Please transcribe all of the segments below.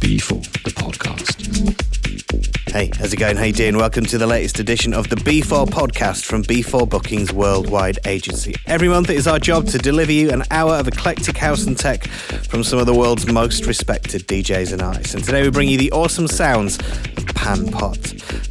B4, the podcast. Hey, how's it going? Hey, Dean. Welcome to the latest edition of the B4 podcast from B4 Bookings Worldwide Agency. Every month it is our job to deliver you an hour of eclectic house and tech from some of the world's most respected DJs and artists. And today we bring you the awesome sounds of Pan-Pot.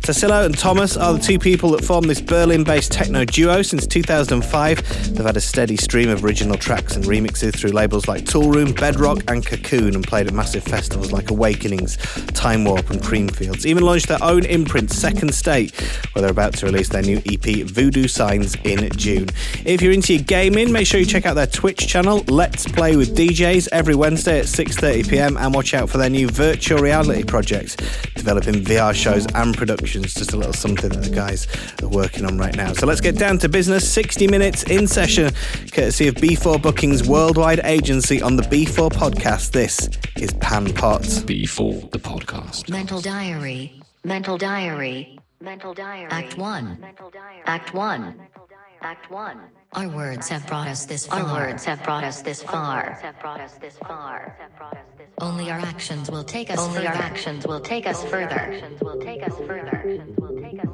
Tassilo and Thomas are the two people that formed this Berlin-based techno duo since 2005. They've had a steady stream of original tracks and remixes through labels like Toolroom, Bedrock and Cocoon and played at massive festivals like Awakenings, Time Warp and Creamfields. Even launched their own imprint, Second State, where they're about to release their new EP, Voodoo Signs, in June. If you're into your gaming, make sure you check out their Twitch channel, Let's Play with DJs, every Wednesday at 6.30pm and watch out for their new virtual reality project, developing VR shows and productions just a little something that the guys are working on right now. So let's get down to business. 60 minutes in session, courtesy of B4 Bookings Worldwide Agency on the B4 podcast. This is Pan-Pot. B4, the podcast. Mental Diary. Mental Diary. Mental Diary. Act 1. Act 1. Act 1. Our words have brought us this far. Our words have brought us this far. Only our actions will take us Only our actions will take us further. Actions will take us further. Will take us further.